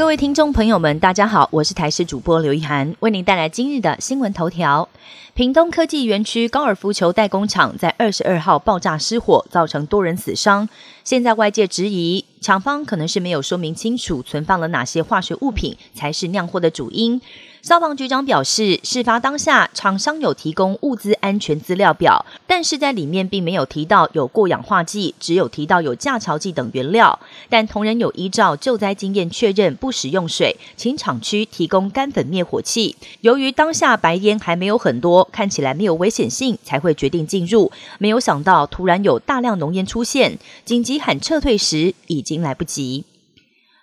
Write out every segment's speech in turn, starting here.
各位听众朋友们，大家好，我是台视主播刘一涵，为您带来今日的新闻头条。屏东科技园区高尔夫球代工厂在二十二号爆炸失火，造成多人死伤。现在外界质疑，厂方可能是没有说明清楚存放了哪些化学物品才是酿祸的主因。消防局长表示，事发当下，厂商有提供物资安全资料表，但是在里面并没有提到有过氧化剂，只有提到有架桥剂等原料。但同仁有依照救灾经验确认不使用水，请厂区提供干粉灭火器。由于当下白烟还没有很多，看起来没有危险性，才会决定进入。没有想到突然有大量浓烟出现，紧急喊撤退时已经来不及。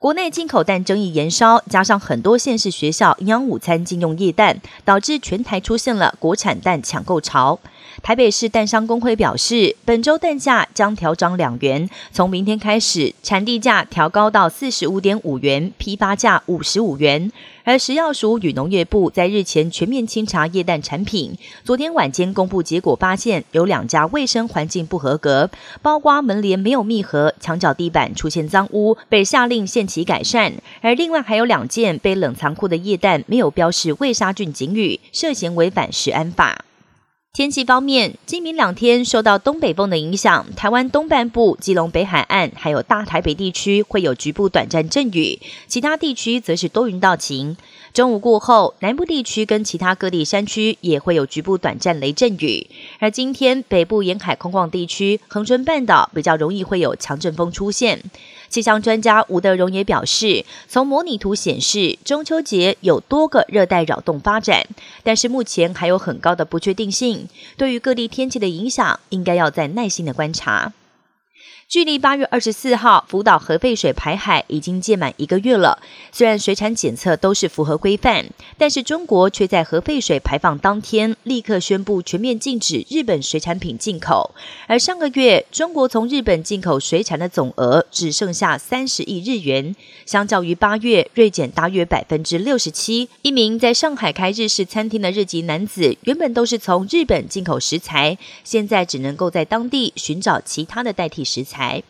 国内进口蛋争议延烧，加上很多县市学校营养午餐禁用液蛋，导致全台出现了国产蛋抢购潮。台北市蛋商工会表示，本周蛋价将调涨两元，从明天开始，产地价调高到四十五点五元，批发价五十五元。而食药署与农业部在日前全面清查液蛋产品，昨天晚间公布结果，发现有两家卫生环境不合格，包括门帘没有密合，墙角地板出现脏污，被下令限期改善。而另外还有两件被冷藏库的液蛋没有标示未杀菌警语，涉嫌违反食安法。天气方面，今明两天受到东北风的影响，台湾东半部、基隆北海岸还有大台北地区会有局部短暂阵雨，其他地区则是多云到晴。中午过后，南部地区跟其他各地山区也会有局部短暂雷阵雨。而今天北部沿海空旷地区、恒春半岛比较容易会有强阵风出现。气象专家吴德荣也表示，从模拟图显示，中秋节有多个热带扰动发展，但是目前还有很高的不确定性。对于各地天气的影响，应该要再耐心的观察。距离八月二十四号福岛核废水排海已经届满一个月了。虽然水产检测都是符合规范，但是中国却在核废水排放当天立刻宣布全面禁止日本水产品进口。而上个月，中国从日本进口水产的总额只剩下三十亿日元，相较于八月锐减大约百分之六十七。一名在上海开日式餐厅的日籍男子，原本都是从日本进口食材，现在只能够在当地寻找其他的代替食材。台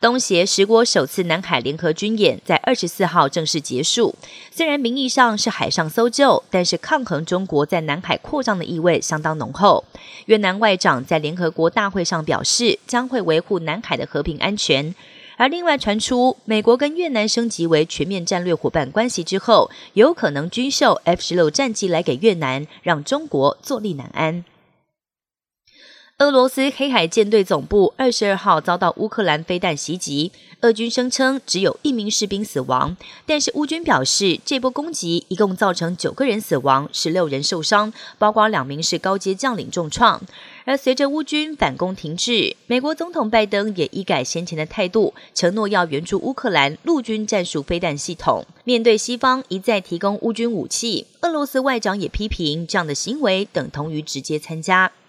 东协十国首次南海联合军演在二十四号正式结束。虽然名义上是海上搜救，但是抗衡中国在南海扩张的意味相当浓厚。越南外长在联合国大会上表示，将会维护南海的和平安全。而另外传出，美国跟越南升级为全面战略伙伴关系之后，有可能军售 F 十六战机来给越南，让中国坐立难安。俄罗斯黑海舰队总部二十二号遭到乌克兰飞弹袭击，俄军声称只有一名士兵死亡，但是乌军表示这波攻击一共造成九个人死亡，十六人受伤，包括两名是高阶将领重创。而随着乌军反攻停滞，美国总统拜登也一改先前的态度，承诺要援助乌克兰陆军战术飞弹系统。面对西方一再提供乌军武器，俄罗斯外长也批评这样的行为等同于直接参加。